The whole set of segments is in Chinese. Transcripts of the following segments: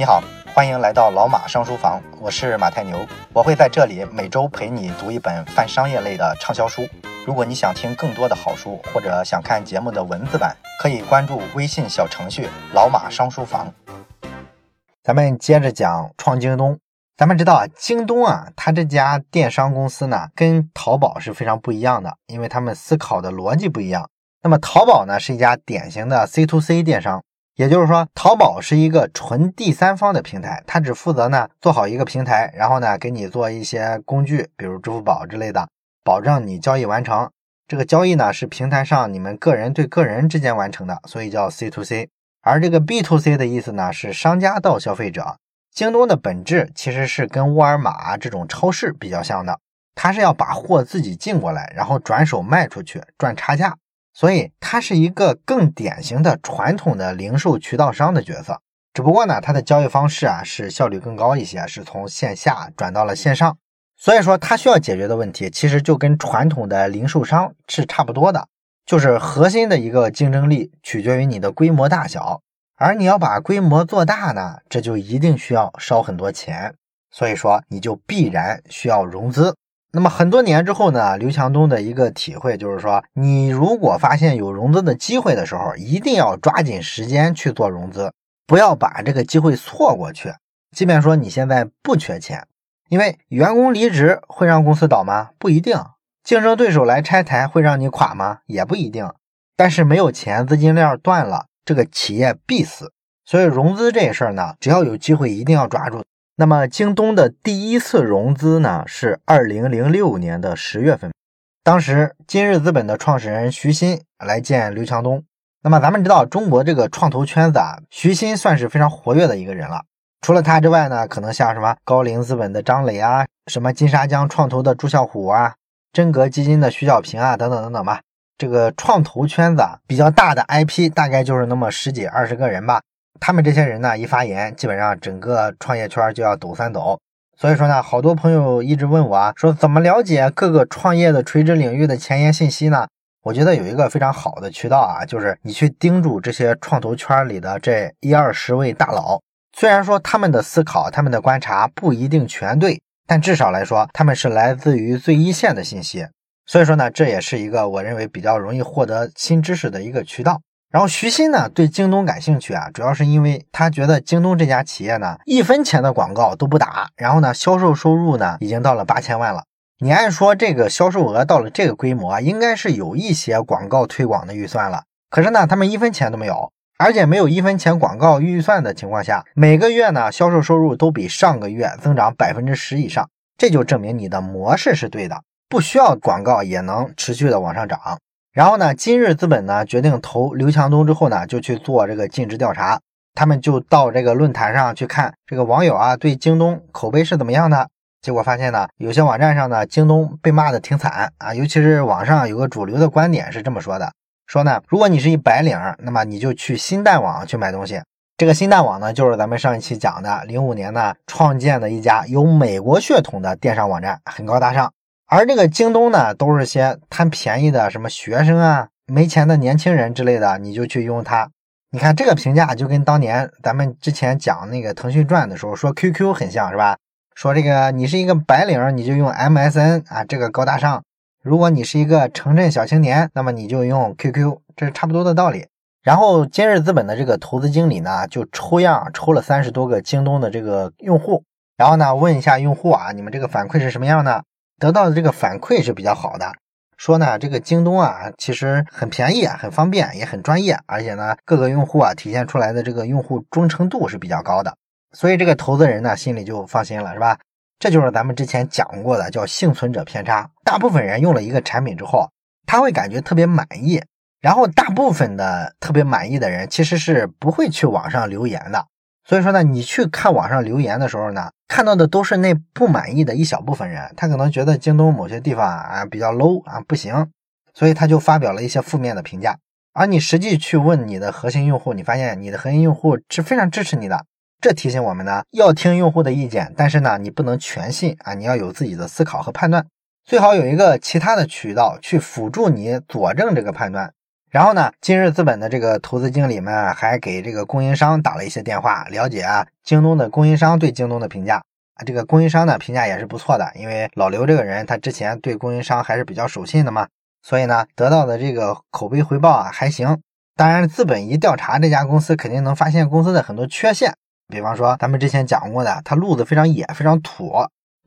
你好，欢迎来到老马商书房，我是马太牛，我会在这里每周陪你读一本泛商业类的畅销书。如果你想听更多的好书，或者想看节目的文字版，可以关注微信小程序“老马商书房”。咱们接着讲创京东。咱们知道啊，京东啊，它这家电商公司呢，跟淘宝是非常不一样的，因为他们思考的逻辑不一样。那么淘宝呢，是一家典型的 C to C 电商。也就是说，淘宝是一个纯第三方的平台，它只负责呢做好一个平台，然后呢给你做一些工具，比如支付宝之类的，保证你交易完成。这个交易呢是平台上你们个人对个人之间完成的，所以叫 C to C。而这个 B to C 的意思呢是商家到消费者。京东的本质其实是跟沃尔玛这种超市比较像的，它是要把货自己进过来，然后转手卖出去赚差价。所以它是一个更典型的传统的零售渠道商的角色，只不过呢，它的交易方式啊是效率更高一些，是从线下转到了线上。所以说，它需要解决的问题其实就跟传统的零售商是差不多的，就是核心的一个竞争力取决于你的规模大小，而你要把规模做大呢，这就一定需要烧很多钱，所以说你就必然需要融资。那么很多年之后呢，刘强东的一个体会就是说，你如果发现有融资的机会的时候，一定要抓紧时间去做融资，不要把这个机会错过去。即便说你现在不缺钱，因为员工离职会让公司倒吗？不一定。竞争对手来拆台会让你垮吗？也不一定。但是没有钱，资金链断了，这个企业必死。所以融资这事儿呢，只要有机会，一定要抓住。那么京东的第一次融资呢，是二零零六年的十月份，当时今日资本的创始人徐新来见刘强东。那么咱们知道中国这个创投圈子啊，徐新算是非常活跃的一个人了。除了他之外呢，可能像什么高瓴资本的张磊啊，什么金沙江创投的朱啸虎啊，真格基金的徐小平啊，等等等等吧。这个创投圈子啊比较大的 IP，大概就是那么十几二十个人吧。他们这些人呢，一发言，基本上整个创业圈就要抖三抖。所以说呢，好多朋友一直问我啊，说怎么了解各个创业的垂直领域的前沿信息呢？我觉得有一个非常好的渠道啊，就是你去盯住这些创投圈里的这一二十位大佬。虽然说他们的思考、他们的观察不一定全对，但至少来说，他们是来自于最一线的信息。所以说呢，这也是一个我认为比较容易获得新知识的一个渠道。然后徐新呢对京东感兴趣啊，主要是因为他觉得京东这家企业呢一分钱的广告都不打，然后呢销售收入呢已经到了八千万了。你按说这个销售额到了这个规模，应该是有一些广告推广的预算了。可是呢，他们一分钱都没有，而且没有一分钱广告预算的情况下，每个月呢销售收入都比上个月增长百分之十以上，这就证明你的模式是对的，不需要广告也能持续的往上涨。然后呢，今日资本呢决定投刘强东之后呢，就去做这个尽职调查。他们就到这个论坛上去看这个网友啊对京东口碑是怎么样的。结果发现呢，有些网站上呢，京东被骂的挺惨啊。尤其是网上有个主流的观点是这么说的：说呢，如果你是一白领，那么你就去新蛋网去买东西。这个新蛋网呢，就是咱们上一期讲的零五年呢创建的一家有美国血统的电商网站，很高大上。而这个京东呢，都是些贪便宜的什么学生啊、没钱的年轻人之类的，你就去用它。你看这个评价就跟当年咱们之前讲那个腾讯传的时候说 QQ 很像是吧？说这个你是一个白领，你就用 MSN 啊，这个高大上；如果你是一个城镇小青年，那么你就用 QQ，这是差不多的道理。然后今日资本的这个投资经理呢，就抽样抽了三十多个京东的这个用户，然后呢问一下用户啊，你们这个反馈是什么样的？得到的这个反馈是比较好的，说呢，这个京东啊，其实很便宜、很方便，也很专业，而且呢，各个用户啊体现出来的这个用户忠诚度是比较高的，所以这个投资人呢心里就放心了，是吧？这就是咱们之前讲过的，叫幸存者偏差。大部分人用了一个产品之后，他会感觉特别满意，然后大部分的特别满意的人其实是不会去网上留言的。所以说呢，你去看网上留言的时候呢，看到的都是那不满意的一小部分人，他可能觉得京东某些地方啊比较 low 啊不行，所以他就发表了一些负面的评价。而你实际去问你的核心用户，你发现你的核心用户是非常支持你的。这提醒我们呢，要听用户的意见，但是呢，你不能全信啊，你要有自己的思考和判断，最好有一个其他的渠道去辅助你佐证这个判断。然后呢，今日资本的这个投资经理们还给这个供应商打了一些电话，了解啊京东的供应商对京东的评价啊。这个供应商呢评价也是不错的，因为老刘这个人他之前对供应商还是比较守信的嘛，所以呢得到的这个口碑回报啊还行。当然，资本一调查这家公司，肯定能发现公司的很多缺陷，比方说咱们之前讲过的，他路子非常野，非常土，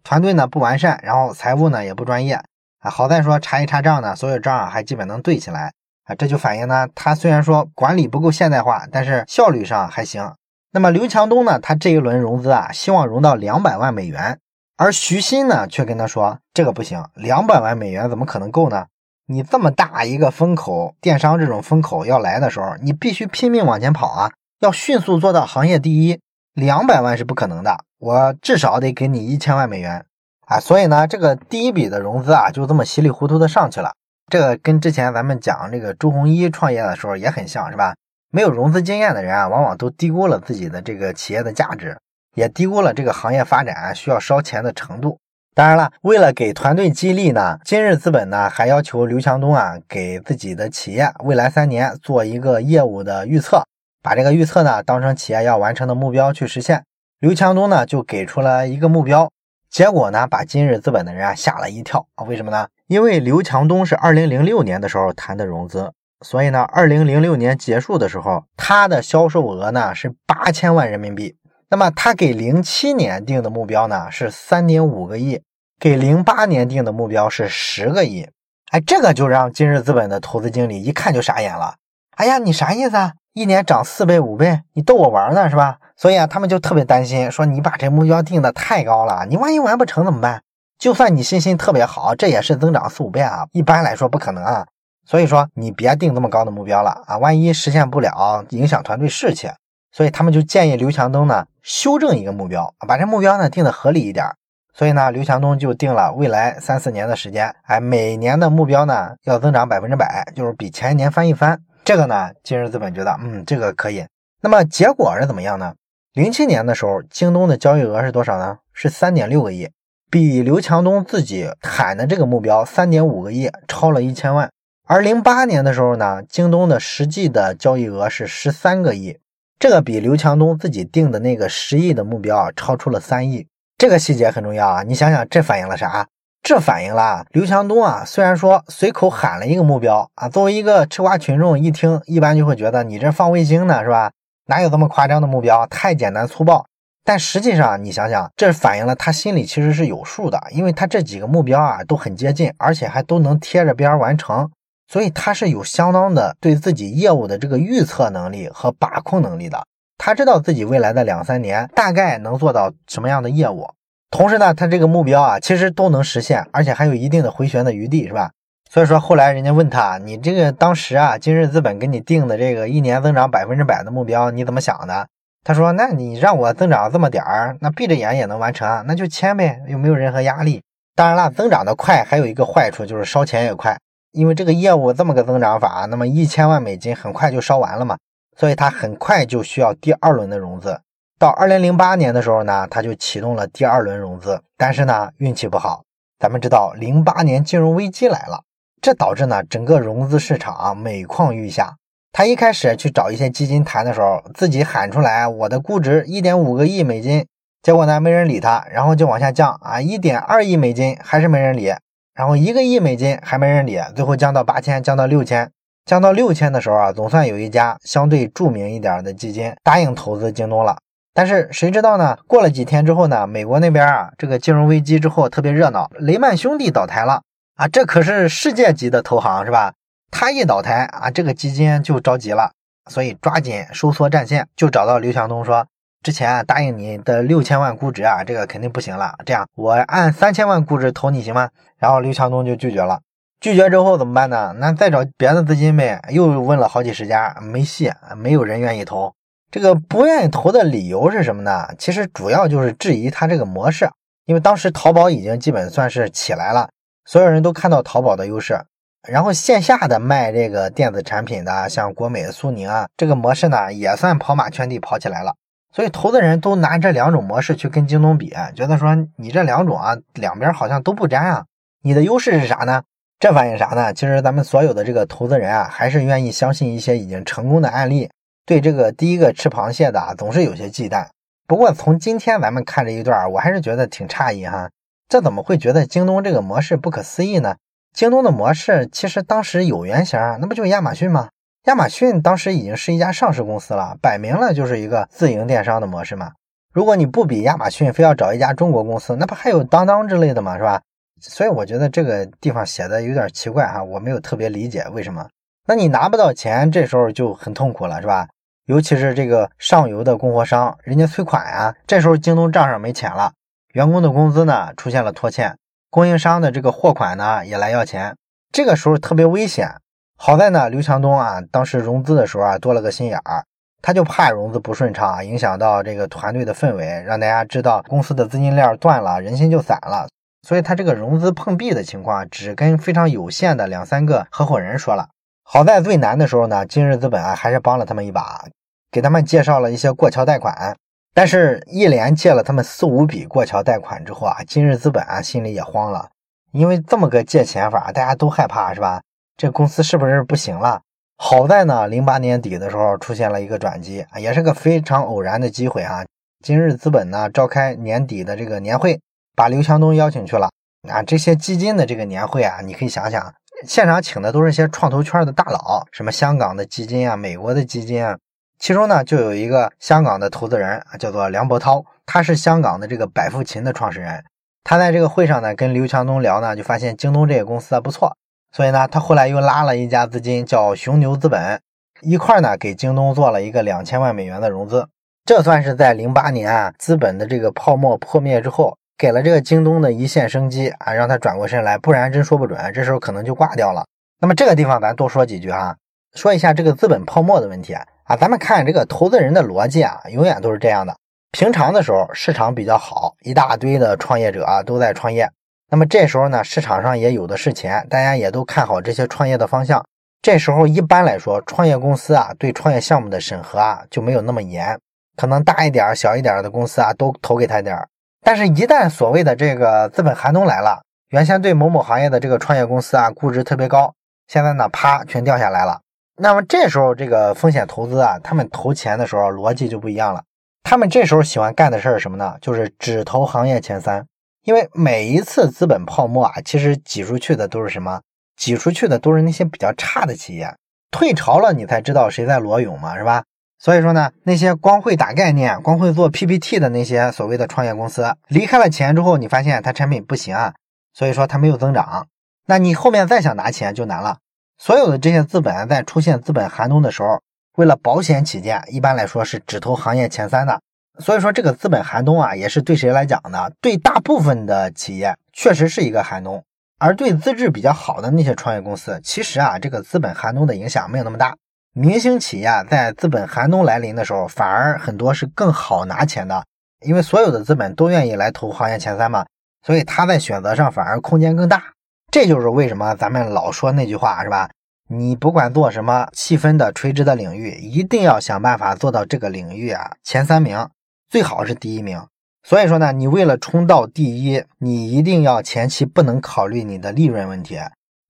团队呢不完善，然后财务呢也不专业啊。好在说查一查账呢，所有账还基本能对起来。啊，这就反映呢，他虽然说管理不够现代化，但是效率上还行。那么刘强东呢，他这一轮融资啊，希望融到两百万美元，而徐新呢，却跟他说这个不行，两百万美元怎么可能够呢？你这么大一个风口，电商这种风口要来的时候，你必须拼命往前跑啊，要迅速做到行业第一，两百万是不可能的，我至少得给你一千万美元啊。所以呢，这个第一笔的融资啊，就这么稀里糊涂的上去了。这个跟之前咱们讲这个朱红一创业的时候也很像，是吧？没有融资经验的人啊，往往都低估了自己的这个企业的价值，也低估了这个行业发展需要烧钱的程度。当然了，为了给团队激励呢，今日资本呢还要求刘强东啊给自己的企业未来三年做一个业务的预测，把这个预测呢当成企业要完成的目标去实现。刘强东呢就给出了一个目标。结果呢，把今日资本的人啊吓了一跳啊！为什么呢？因为刘强东是二零零六年的时候谈的融资，所以呢，二零零六年结束的时候，他的销售额呢是八千万人民币。那么他给零七年定的目标呢是三点五个亿，给零八年定的目标是十个亿。哎，这个就让今日资本的投资经理一看就傻眼了。哎呀，你啥意思啊？一年涨四倍五倍，你逗我玩呢是吧？所以啊，他们就特别担心，说你把这目标定的太高了，你万一完不成怎么办？就算你信心特别好，这也是增长四五倍啊，一般来说不可能啊。所以说你别定这么高的目标了啊，万一实现不了，影响团队士气。所以他们就建议刘强东呢修正一个目标，把这目标呢定的合理一点。所以呢，刘强东就定了未来三四年的时间，哎，每年的目标呢要增长百分之百，就是比前一年翻一番。这个呢，今日资本觉得，嗯，这个可以。那么结果是怎么样呢？零七年的时候，京东的交易额是多少呢？是三点六个亿，比刘强东自己喊的这个目标三点五个亿超了一千万。而零八年的时候呢，京东的实际的交易额是十三个亿，这个比刘强东自己定的那个十亿的目标啊超出了三亿。这个细节很重要啊！你想想，这反映了啥？这反映了刘强东啊，虽然说随口喊了一个目标啊，作为一个吃瓜群众一听，一般就会觉得你这放卫星呢，是吧？哪有这么夸张的目标？太简单粗暴。但实际上，你想想，这反映了他心里其实是有数的，因为他这几个目标啊都很接近，而且还都能贴着边完成，所以他是有相当的对自己业务的这个预测能力和把控能力的。他知道自己未来的两三年大概能做到什么样的业务，同时呢，他这个目标啊其实都能实现，而且还有一定的回旋的余地，是吧？所以说后来人家问他，你这个当时啊，今日资本给你定的这个一年增长百分之百的目标，你怎么想的？他说，那你让我增长这么点儿，那闭着眼也能完成，那就签呗，又没有任何压力。当然了，增长的快还有一个坏处，就是烧钱也快，因为这个业务这么个增长法，那么一千万美金很快就烧完了嘛，所以他很快就需要第二轮的融资。到二零零八年的时候呢，他就启动了第二轮融资，但是呢，运气不好，咱们知道零八年金融危机来了。这导致呢，整个融资市场啊每况愈下。他一开始去找一些基金谈的时候，自己喊出来我的估值一点五个亿美金，结果呢没人理他，然后就往下降啊，一点二亿美金还是没人理，然后一个亿美金还没人理，最后降到八千，降到六千，降到六千的时候啊，总算有一家相对著名一点的基金答应投资京东了。但是谁知道呢？过了几天之后呢，美国那边啊这个金融危机之后特别热闹，雷曼兄弟倒台了。啊，这可是世界级的投行是吧？他一倒台啊，这个基金就着急了，所以抓紧收缩战线，就找到刘强东说：“之前啊答应你的六千万估值啊，这个肯定不行了。这样，我按三千万估值投你行吗？”然后刘强东就拒绝了。拒绝之后怎么办呢？那再找别的资金呗。又问了好几十家，没戏，没有人愿意投。这个不愿意投的理由是什么呢？其实主要就是质疑他这个模式，因为当时淘宝已经基本算是起来了。所有人都看到淘宝的优势，然后线下的卖这个电子产品的，像国美、苏宁啊，这个模式呢也算跑马圈地跑起来了。所以投资人都拿这两种模式去跟京东比，觉得说你这两种啊，两边好像都不沾啊。你的优势是啥呢？这反映啥呢？其实咱们所有的这个投资人啊，还是愿意相信一些已经成功的案例，对这个第一个吃螃蟹的啊总是有些忌惮。不过从今天咱们看这一段，我还是觉得挺诧异哈，这怎么会觉得京东这个模式不可思议呢？京东的模式其实当时有原型，那不就是亚马逊吗？亚马逊当时已经是一家上市公司了，摆明了就是一个自营电商的模式嘛。如果你不比亚马逊，非要找一家中国公司，那不还有当当之类的嘛？是吧？所以我觉得这个地方写的有点奇怪哈，我没有特别理解为什么。那你拿不到钱，这时候就很痛苦了，是吧？尤其是这个上游的供货商，人家催款呀，这时候京东账上没钱了，员工的工资呢出现了拖欠，供应商的这个货款呢也来要钱，这个时候特别危险。好在呢，刘强东啊，当时融资的时候啊多了个心眼儿，他就怕融资不顺畅，影响到这个团队的氛围，让大家知道公司的资金链断了，人心就散了。所以他这个融资碰壁的情况，只跟非常有限的两三个合伙人说了。好在最难的时候呢，今日资本啊还是帮了他们一把，给他们介绍了一些过桥贷款。但是，一连借了他们四五笔过桥贷款之后啊，今日资本啊心里也慌了，因为这么个借钱法，大家都害怕是吧？这公司是不是不行了？好在呢，零八年底的时候出现了一个转机，也是个非常偶然的机会啊。今日资本呢召开年底的这个年会。把刘强东邀请去了啊！这些基金的这个年会啊，你可以想想，现场请的都是一些创投圈的大佬，什么香港的基金啊、美国的基金啊，其中呢就有一个香港的投资人啊，叫做梁伯涛，他是香港的这个百富勤的创始人。他在这个会上呢跟刘强东聊呢，就发现京东这个公司啊不错，所以呢他后来又拉了一家资金叫熊牛资本，一块呢给京东做了一个两千万美元的融资，这算是在零八年啊资本的这个泡沫破灭之后。给了这个京东的一线生机啊，让他转过身来，不然真说不准，这时候可能就挂掉了。那么这个地方咱多说几句哈，说一下这个资本泡沫的问题啊。咱们看这个投资人的逻辑啊，永远都是这样的。平常的时候市场比较好，一大堆的创业者啊都在创业，那么这时候呢市场上也有的是钱，大家也都看好这些创业的方向。这时候一般来说，创业公司啊对创业项目的审核啊就没有那么严，可能大一点、小一点的公司啊都投给他点儿。但是，一旦所谓的这个资本寒冬来了，原先对某某行业的这个创业公司啊，估值特别高，现在呢，啪，全掉下来了。那么这时候，这个风险投资啊，他们投钱的时候逻辑就不一样了。他们这时候喜欢干的事儿什么呢？就是只投行业前三。因为每一次资本泡沫啊，其实挤出去的都是什么？挤出去的都是那些比较差的企业。退潮了，你才知道谁在裸泳嘛，是吧？所以说呢，那些光会打概念、光会做 PPT 的那些所谓的创业公司，离开了钱之后，你发现它产品不行啊，所以说它没有增长。那你后面再想拿钱就难了。所有的这些资本在出现资本寒冬的时候，为了保险起见，一般来说是只投行业前三的。所以说这个资本寒冬啊，也是对谁来讲呢？对大部分的企业确实是一个寒冬，而对资质比较好的那些创业公司，其实啊，这个资本寒冬的影响没有那么大。明星企业在资本寒冬来临的时候，反而很多是更好拿钱的，因为所有的资本都愿意来投行业前三嘛，所以他在选择上反而空间更大。这就是为什么咱们老说那句话是吧？你不管做什么细分的垂直的领域，一定要想办法做到这个领域啊前三名，最好是第一名。所以说呢，你为了冲到第一，你一定要前期不能考虑你的利润问题。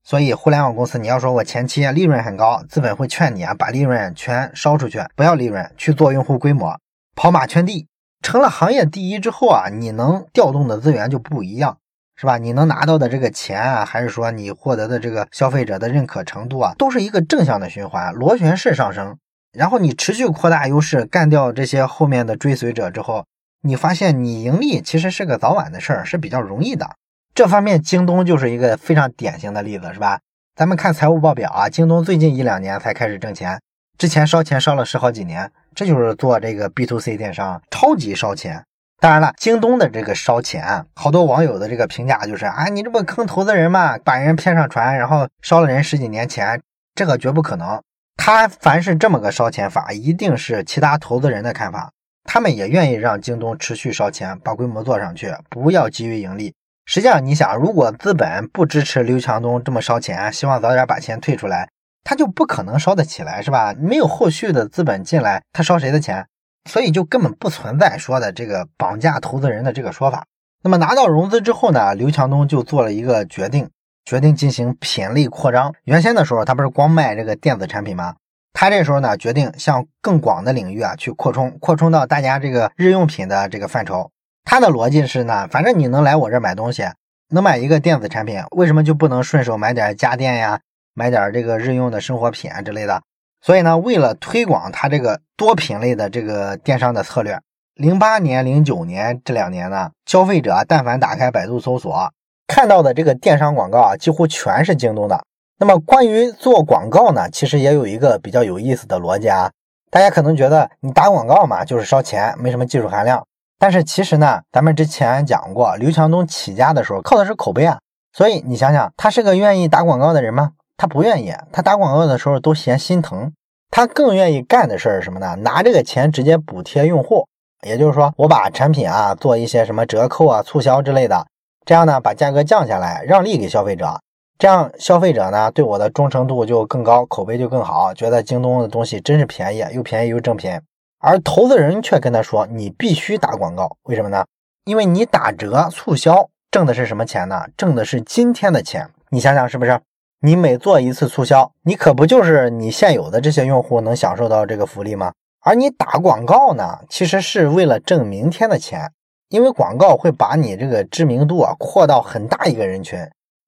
所以，互联网公司，你要说我前期利润很高，资本会劝你啊，把利润全烧出去，不要利润，去做用户规模，跑马圈地。成了行业第一之后啊，你能调动的资源就不一样，是吧？你能拿到的这个钱啊，还是说你获得的这个消费者的认可程度啊，都是一个正向的循环，螺旋式上升。然后你持续扩大优势，干掉这些后面的追随者之后，你发现你盈利其实是个早晚的事儿，是比较容易的。这方面，京东就是一个非常典型的例子，是吧？咱们看财务报表啊，京东最近一两年才开始挣钱，之前烧钱烧了十好几年，这就是做这个 B to C 电商，超级烧钱。当然了，京东的这个烧钱，好多网友的这个评价就是啊，你这不坑投资人嘛，把人骗上船，然后烧了人十几年钱，这个绝不可能。他凡是这么个烧钱法，一定是其他投资人的看法，他们也愿意让京东持续烧钱，把规模做上去，不要急于盈利。实际上，你想，如果资本不支持刘强东这么烧钱，希望早点把钱退出来，他就不可能烧得起来，是吧？没有后续的资本进来，他烧谁的钱？所以就根本不存在说的这个绑架投资人的这个说法。那么拿到融资之后呢，刘强东就做了一个决定，决定进行品类扩张。原先的时候，他不是光卖这个电子产品吗？他这时候呢，决定向更广的领域啊去扩充，扩充到大家这个日用品的这个范畴。他的逻辑是呢，反正你能来我这买东西，能买一个电子产品，为什么就不能顺手买点家电呀，买点这个日用的生活品啊之类的？所以呢，为了推广他这个多品类的这个电商的策略，零八年、零九年这两年呢，消费者但凡打开百度搜索，看到的这个电商广告啊，几乎全是京东的。那么关于做广告呢，其实也有一个比较有意思的逻辑啊。大家可能觉得你打广告嘛，就是烧钱，没什么技术含量。但是其实呢，咱们之前讲过，刘强东起家的时候靠的是口碑啊。所以你想想，他是个愿意打广告的人吗？他不愿意。他打广告的时候都嫌心疼。他更愿意干的事儿是什么呢？拿这个钱直接补贴用户。也就是说，我把产品啊做一些什么折扣啊、促销之类的，这样呢把价格降下来，让利给消费者。这样消费者呢对我的忠诚度就更高，口碑就更好，觉得京东的东西真是便宜，又便宜又正品。而投资人却跟他说：“你必须打广告，为什么呢？因为你打折促销挣的是什么钱呢？挣的是今天的钱。你想想是不是？你每做一次促销，你可不就是你现有的这些用户能享受到这个福利吗？而你打广告呢，其实是为了挣明天的钱，因为广告会把你这个知名度啊扩到很大一个人群。”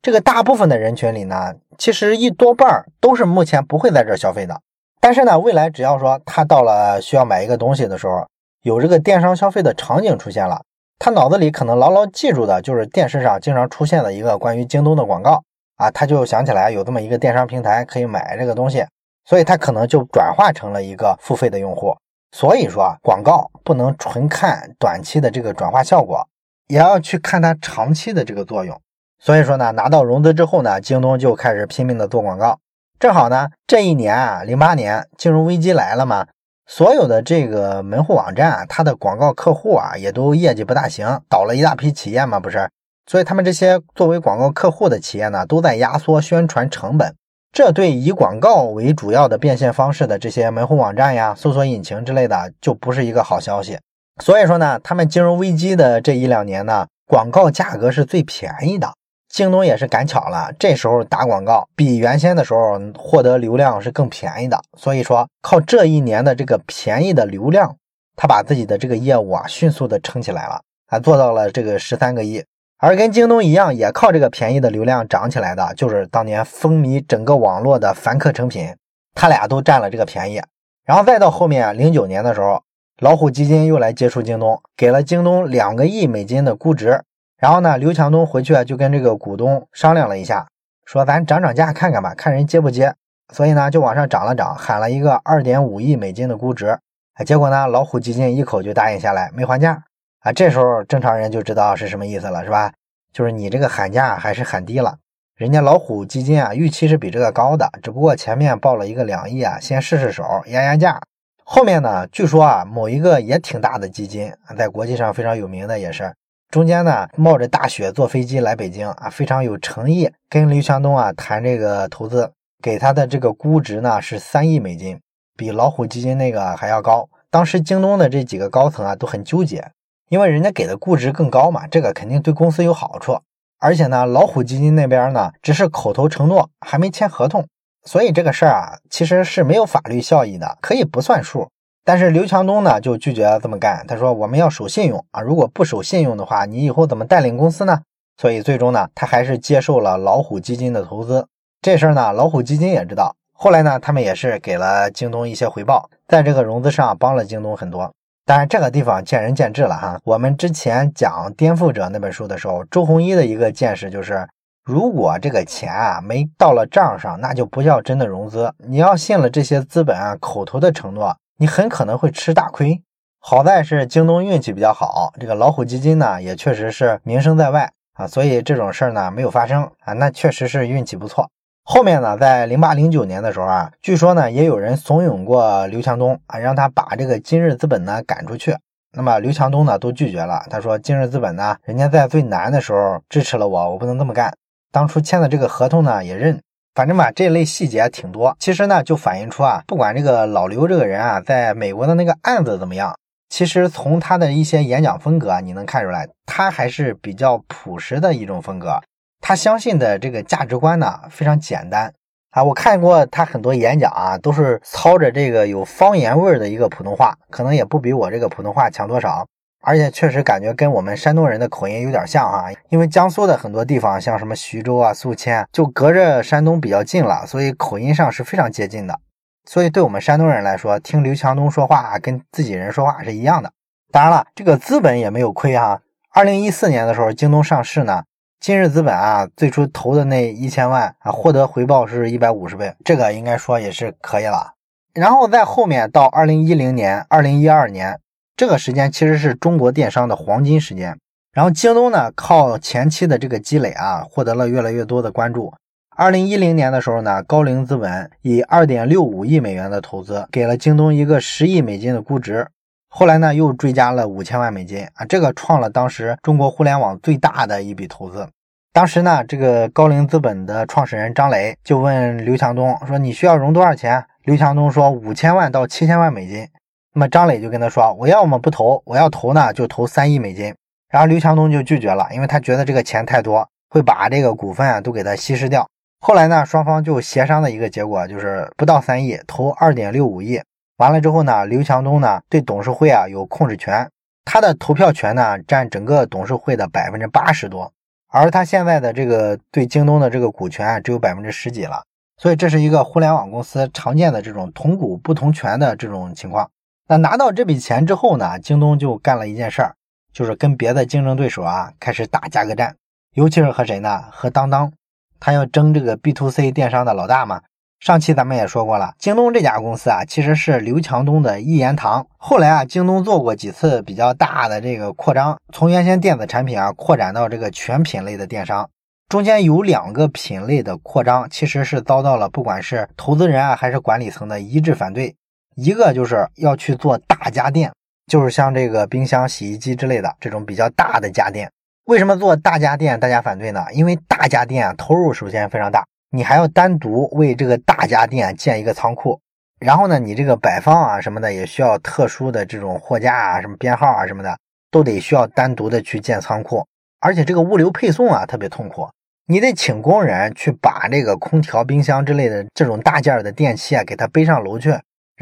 这个大部分的人群里呢，其实一多半儿都是目前不会在这儿消费的。但是呢，未来只要说他到了需要买一个东西的时候，有这个电商消费的场景出现了，他脑子里可能牢牢记住的就是电视上经常出现的一个关于京东的广告啊，他就想起来有这么一个电商平台可以买这个东西，所以他可能就转化成了一个付费的用户。所以说，广告不能纯看短期的这个转化效果，也要去看它长期的这个作用。所以说呢，拿到融资之后呢，京东就开始拼命的做广告。正好呢，这一年啊，零八年金融危机来了嘛，所有的这个门户网站啊，它的广告客户啊，也都业绩不大行，倒了一大批企业嘛，不是？所以他们这些作为广告客户的企业呢，都在压缩宣传成本。这对以广告为主要的变现方式的这些门户网站呀、搜索引擎之类的，就不是一个好消息。所以说呢，他们金融危机的这一两年呢，广告价格是最便宜的。京东也是赶巧了，这时候打广告比原先的时候获得流量是更便宜的，所以说靠这一年的这个便宜的流量，他把自己的这个业务啊迅速的撑起来了，还做到了这个十三个亿。而跟京东一样，也靠这个便宜的流量涨起来的，就是当年风靡整个网络的凡客诚品，他俩都占了这个便宜。然后再到后面零九年的时候，老虎基金又来接触京东，给了京东两个亿美金的估值。然后呢，刘强东回去啊，就跟这个股东商量了一下，说咱涨涨价看看吧，看人接不接。所以呢，就往上涨了涨，喊了一个二点五亿美金的估值。结果呢，老虎基金一口就答应下来，没还价。啊，这时候正常人就知道是什么意思了，是吧？就是你这个喊价还是喊低了，人家老虎基金啊，预期是比这个高的，只不过前面报了一个两亿啊，先试试手，压压价。后面呢，据说啊，某一个也挺大的基金，在国际上非常有名的也是。中间呢，冒着大雪坐飞机来北京啊，非常有诚意跟刘强东啊谈这个投资，给他的这个估值呢是三亿美金，比老虎基金那个还要高。当时京东的这几个高层啊都很纠结，因为人家给的估值更高嘛，这个肯定对公司有好处。而且呢，老虎基金那边呢只是口头承诺，还没签合同，所以这个事儿啊其实是没有法律效益的，可以不算数。但是刘强东呢就拒绝这么干，他说我们要守信用啊，如果不守信用的话，你以后怎么带领公司呢？所以最终呢，他还是接受了老虎基金的投资。这事儿呢，老虎基金也知道。后来呢，他们也是给了京东一些回报，在这个融资上帮了京东很多。当然这个地方见仁见智了哈。我们之前讲《颠覆者》那本书的时候，周鸿祎的一个见识就是，如果这个钱啊没到了账上，那就不叫真的融资。你要信了这些资本啊口头的承诺。你很可能会吃大亏。好在是京东运气比较好，这个老虎基金呢也确实是名声在外啊，所以这种事儿呢没有发生啊，那确实是运气不错。后面呢，在零八零九年的时候啊，据说呢也有人怂恿过刘强东啊，让他把这个今日资本呢赶出去。那么刘强东呢都拒绝了，他说今日资本呢，人家在最难的时候支持了我，我不能这么干。当初签的这个合同呢也认。反正吧，这类细节挺多。其实呢，就反映出啊，不管这个老刘这个人啊，在美国的那个案子怎么样，其实从他的一些演讲风格，你能看出来，他还是比较朴实的一种风格。他相信的这个价值观呢非常简单啊。我看过他很多演讲啊，都是操着这个有方言味儿的一个普通话，可能也不比我这个普通话强多少。而且确实感觉跟我们山东人的口音有点像啊，因为江苏的很多地方，像什么徐州啊、宿迁，就隔着山东比较近了，所以口音上是非常接近的。所以对我们山东人来说，听刘强东说话跟自己人说话是一样的。当然了，这个资本也没有亏啊。二零一四年的时候，京东上市呢，今日资本啊最初投的那一千万啊，获得回报是一百五十倍，这个应该说也是可以了。然后在后面到二零一零年、二零一二年。这个时间其实是中国电商的黄金时间，然后京东呢靠前期的这个积累啊，获得了越来越多的关注。二零一零年的时候呢，高瓴资本以二点六五亿美元的投资，给了京东一个十亿美金的估值。后来呢，又追加了五千万美金啊，这个创了当时中国互联网最大的一笔投资。当时呢，这个高瓴资本的创始人张磊就问刘强东说：“你需要融多少钱？”刘强东说：“五千万到七千万美金。”那么张磊就跟他说：“我要么不投，我要投呢就投三亿美金。”然后刘强东就拒绝了，因为他觉得这个钱太多，会把这个股份啊都给他稀释掉。后来呢，双方就协商的一个结果就是不到三亿，投二点六五亿。完了之后呢，刘强东呢对董事会啊有控制权，他的投票权呢占整个董事会的百分之八十多，而他现在的这个对京东的这个股权只有百分之十几了。所以这是一个互联网公司常见的这种同股不同权的这种情况。那拿到这笔钱之后呢，京东就干了一件事儿，就是跟别的竞争对手啊开始打价格战，尤其是和谁呢？和当当，他要争这个 B to C 电商的老大嘛。上期咱们也说过了，京东这家公司啊，其实是刘强东的一言堂。后来啊，京东做过几次比较大的这个扩张，从原先电子产品啊扩展到这个全品类的电商，中间有两个品类的扩张，其实是遭到了不管是投资人啊还是管理层的一致反对。一个就是要去做大家电，就是像这个冰箱、洗衣机之类的这种比较大的家电。为什么做大家电大家反对呢？因为大家电投入首先非常大，你还要单独为这个大家电建一个仓库，然后呢，你这个摆放啊什么的也需要特殊的这种货架啊、什么编号啊什么的，都得需要单独的去建仓库，而且这个物流配送啊特别痛苦，你得请工人去把这个空调、冰箱之类的这种大件的电器啊给它背上楼去。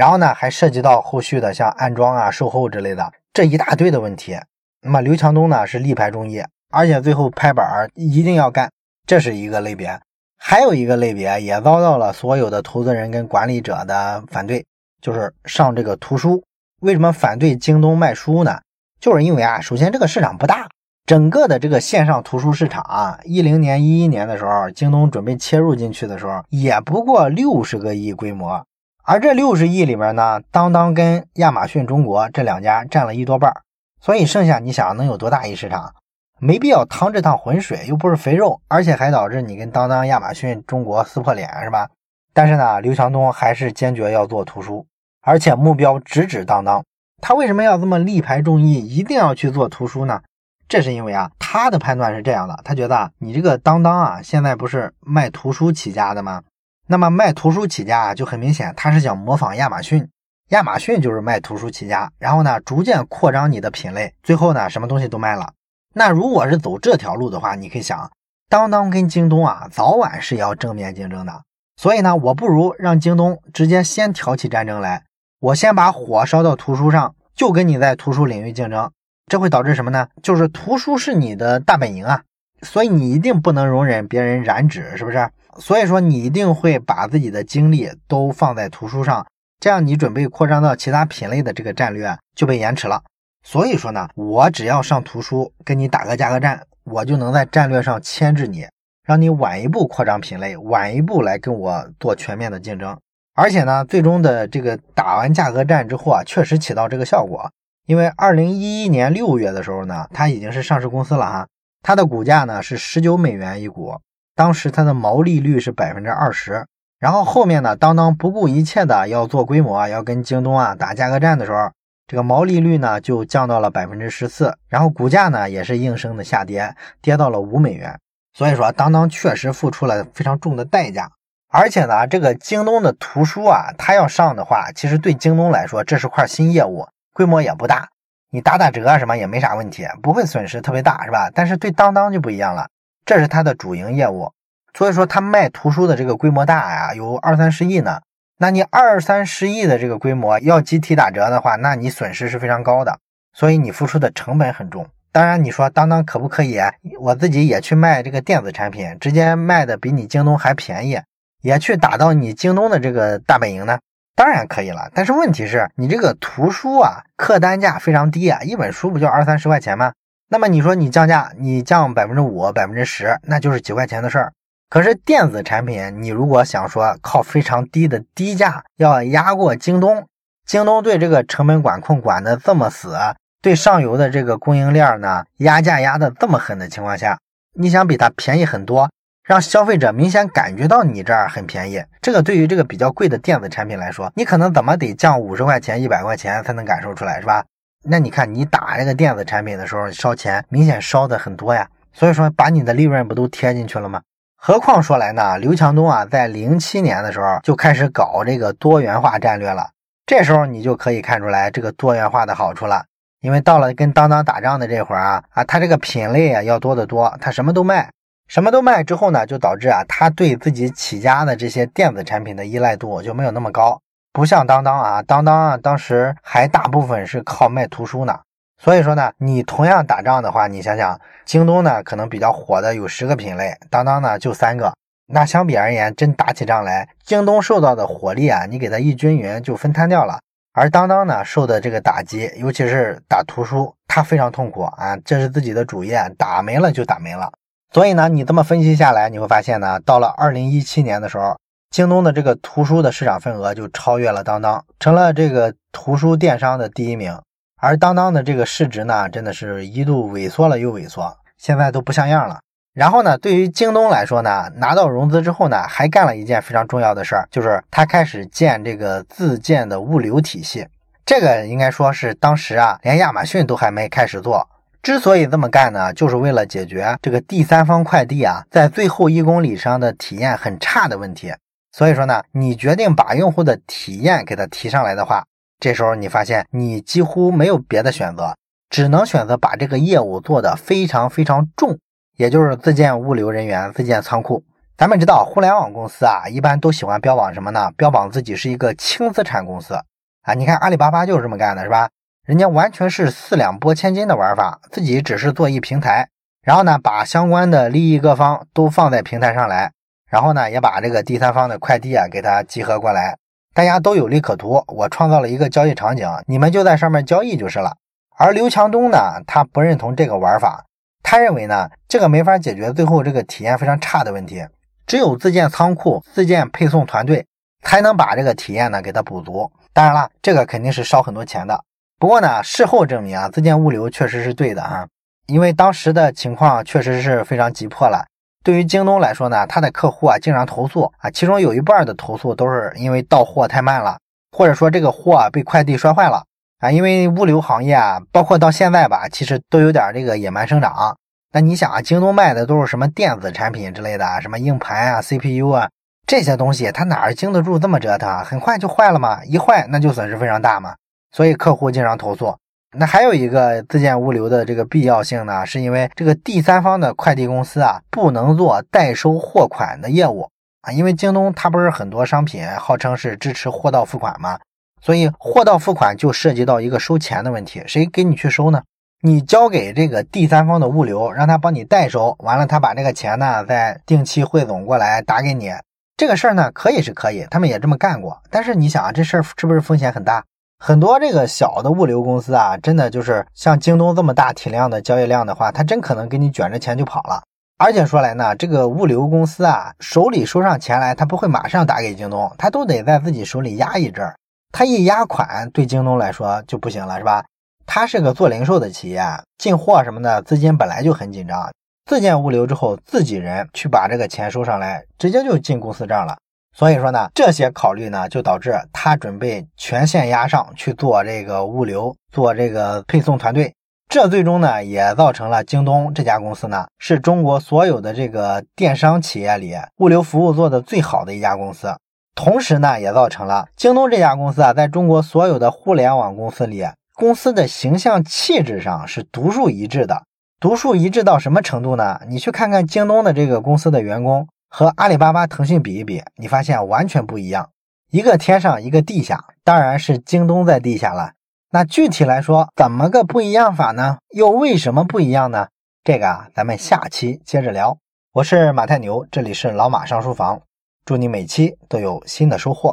然后呢，还涉及到后续的像安装啊、售后之类的这一大堆的问题。那么刘强东呢是力排众议，而且最后拍板儿一定要干，这是一个类别。还有一个类别也遭到了所有的投资人跟管理者的反对，就是上这个图书。为什么反对京东卖书呢？就是因为啊，首先这个市场不大，整个的这个线上图书市场啊，一零年、一一年的时候，京东准备切入进去的时候，也不过六十个亿规模。而这六十亿里面呢，当当跟亚马逊中国这两家占了一多半所以剩下你想能有多大一市场？没必要趟这趟浑水，又不是肥肉，而且还导致你跟当当、亚马逊中国撕破脸，是吧？但是呢，刘强东还是坚决要做图书，而且目标直指当当。他为什么要这么力排众议，一定要去做图书呢？这是因为啊，他的判断是这样的，他觉得你这个当当啊，现在不是卖图书起家的吗？那么卖图书起家啊就很明显，他是想模仿亚马逊。亚马逊就是卖图书起家，然后呢，逐渐扩张你的品类，最后呢，什么东西都卖了。那如果是走这条路的话，你可以想，当当跟京东啊，早晚是要正面竞争的。所以呢，我不如让京东直接先挑起战争来，我先把火烧到图书上，就跟你在图书领域竞争。这会导致什么呢？就是图书是你的大本营啊，所以你一定不能容忍别人染指，是不是？所以说，你一定会把自己的精力都放在图书上，这样你准备扩张到其他品类的这个战略就被延迟了。所以说呢，我只要上图书跟你打个价格战，我就能在战略上牵制你，让你晚一步扩张品类，晚一步来跟我做全面的竞争。而且呢，最终的这个打完价格战之后啊，确实起到这个效果。因为二零一一年六月的时候呢，它已经是上市公司了哈，它的股价呢是十九美元一股。当时它的毛利率是百分之二十，然后后面呢，当当不顾一切的要做规模，要跟京东啊打价格战的时候，这个毛利率呢就降到了百分之十四，然后股价呢也是应声的下跌，跌到了五美元。所以说，当当确实付出了非常重的代价。而且呢，这个京东的图书啊，它要上的话，其实对京东来说这是块新业务，规模也不大，你打打折啊什么也没啥问题，不会损失特别大，是吧？但是对当当就不一样了。这是它的主营业务。所以说，它卖图书的这个规模大呀，有二三十亿呢。那你二三十亿的这个规模要集体打折的话，那你损失是非常高的，所以你付出的成本很重。当然，你说当当可不可以？我自己也去卖这个电子产品，直接卖的比你京东还便宜，也去打到你京东的这个大本营呢？当然可以了。但是问题是你这个图书啊，客单价非常低啊，一本书不就二三十块钱吗？那么你说你降价，你降百分之五、百分之十，那就是几块钱的事儿。可是电子产品，你如果想说靠非常低的低价要压过京东，京东对这个成本管控管的这么死，对上游的这个供应链呢压价压的这么狠的情况下，你想比它便宜很多，让消费者明显感觉到你这儿很便宜，这个对于这个比较贵的电子产品来说，你可能怎么得降五十块钱、一百块钱才能感受出来，是吧？那你看你打这个电子产品的时候烧钱，明显烧的很多呀，所以说把你的利润不都贴进去了吗？何况说来呢，刘强东啊，在零七年的时候就开始搞这个多元化战略了。这时候你就可以看出来这个多元化的好处了。因为到了跟当当打仗的这会儿啊，啊，他这个品类啊要多得多，他什么都卖，什么都卖之后呢，就导致啊，他对自己起家的这些电子产品的依赖度就没有那么高，不像当当啊，当当啊，当时还大部分是靠卖图书呢。所以说呢，你同样打仗的话，你想想，京东呢可能比较火的有十个品类，当当呢就三个。那相比而言，真打起仗来，京东受到的火力啊，你给它一均匀就分摊掉了。而当当呢受的这个打击，尤其是打图书，它非常痛苦啊，这是自己的主业，打没了就打没了。所以呢，你这么分析下来，你会发现呢，到了二零一七年的时候，京东的这个图书的市场份额就超越了当当，成了这个图书电商的第一名。而当当的这个市值呢，真的是一度萎缩了又萎缩，现在都不像样了。然后呢，对于京东来说呢，拿到融资之后呢，还干了一件非常重要的事儿，就是他开始建这个自建的物流体系。这个应该说是当时啊，连亚马逊都还没开始做。之所以这么干呢，就是为了解决这个第三方快递啊，在最后一公里上的体验很差的问题。所以说呢，你决定把用户的体验给它提上来的话。这时候你发现你几乎没有别的选择，只能选择把这个业务做得非常非常重，也就是自建物流人员、自建仓库。咱们知道，互联网公司啊，一般都喜欢标榜什么呢？标榜自己是一个轻资产公司啊。你看阿里巴巴就是这么干的，是吧？人家完全是四两拨千斤的玩法，自己只是做一平台，然后呢，把相关的利益各方都放在平台上来，然后呢，也把这个第三方的快递啊给它集合过来。大家都有利可图，我创造了一个交易场景，你们就在上面交易就是了。而刘强东呢，他不认同这个玩法，他认为呢，这个没法解决最后这个体验非常差的问题，只有自建仓库、自建配送团队，才能把这个体验呢给它补足。当然了，这个肯定是烧很多钱的。不过呢，事后证明啊，自建物流确实是对的啊，因为当时的情况确实是非常急迫了。对于京东来说呢，他的客户啊经常投诉啊，其中有一半的投诉都是因为到货太慢了，或者说这个货啊被快递摔坏了啊。因为物流行业啊，包括到现在吧，其实都有点这个野蛮生长。那你想啊，京东卖的都是什么电子产品之类的，什么硬盘啊、CPU 啊这些东西，它哪经得住这么折腾？很快就坏了嘛，一坏那就损失非常大嘛。所以客户经常投诉。那还有一个自建物流的这个必要性呢，是因为这个第三方的快递公司啊，不能做代收货款的业务啊，因为京东它不是很多商品号称是支持货到付款吗？所以货到付款就涉及到一个收钱的问题，谁给你去收呢？你交给这个第三方的物流，让他帮你代收，完了他把这个钱呢再定期汇总过来打给你，这个事儿呢可以是可以，他们也这么干过，但是你想啊，这事儿是不是风险很大？很多这个小的物流公司啊，真的就是像京东这么大体量的交易量的话，他真可能给你卷着钱就跑了。而且说来呢，这个物流公司啊，手里收上钱来，他不会马上打给京东，他都得在自己手里压一阵儿。他一压款，对京东来说就不行了，是吧？他是个做零售的企业，进货什么的资金本来就很紧张，自建物流之后，自己人去把这个钱收上来，直接就进公司账了。所以说呢，这些考虑呢，就导致他准备全线压上去做这个物流，做这个配送团队。这最终呢，也造成了京东这家公司呢，是中国所有的这个电商企业里物流服务做的最好的一家公司。同时呢，也造成了京东这家公司啊，在中国所有的互联网公司里，公司的形象气质上是独树一帜的。独树一帜到什么程度呢？你去看看京东的这个公司的员工和阿里巴巴、腾讯比一比，你发现完全不一样，一个天上，一个地下，当然是京东在地下了。那具体来说，怎么个不一样法呢？又为什么不一样呢？这个啊，咱们下期接着聊。我是马太牛，这里是老马上书房，祝你每期都有新的收获。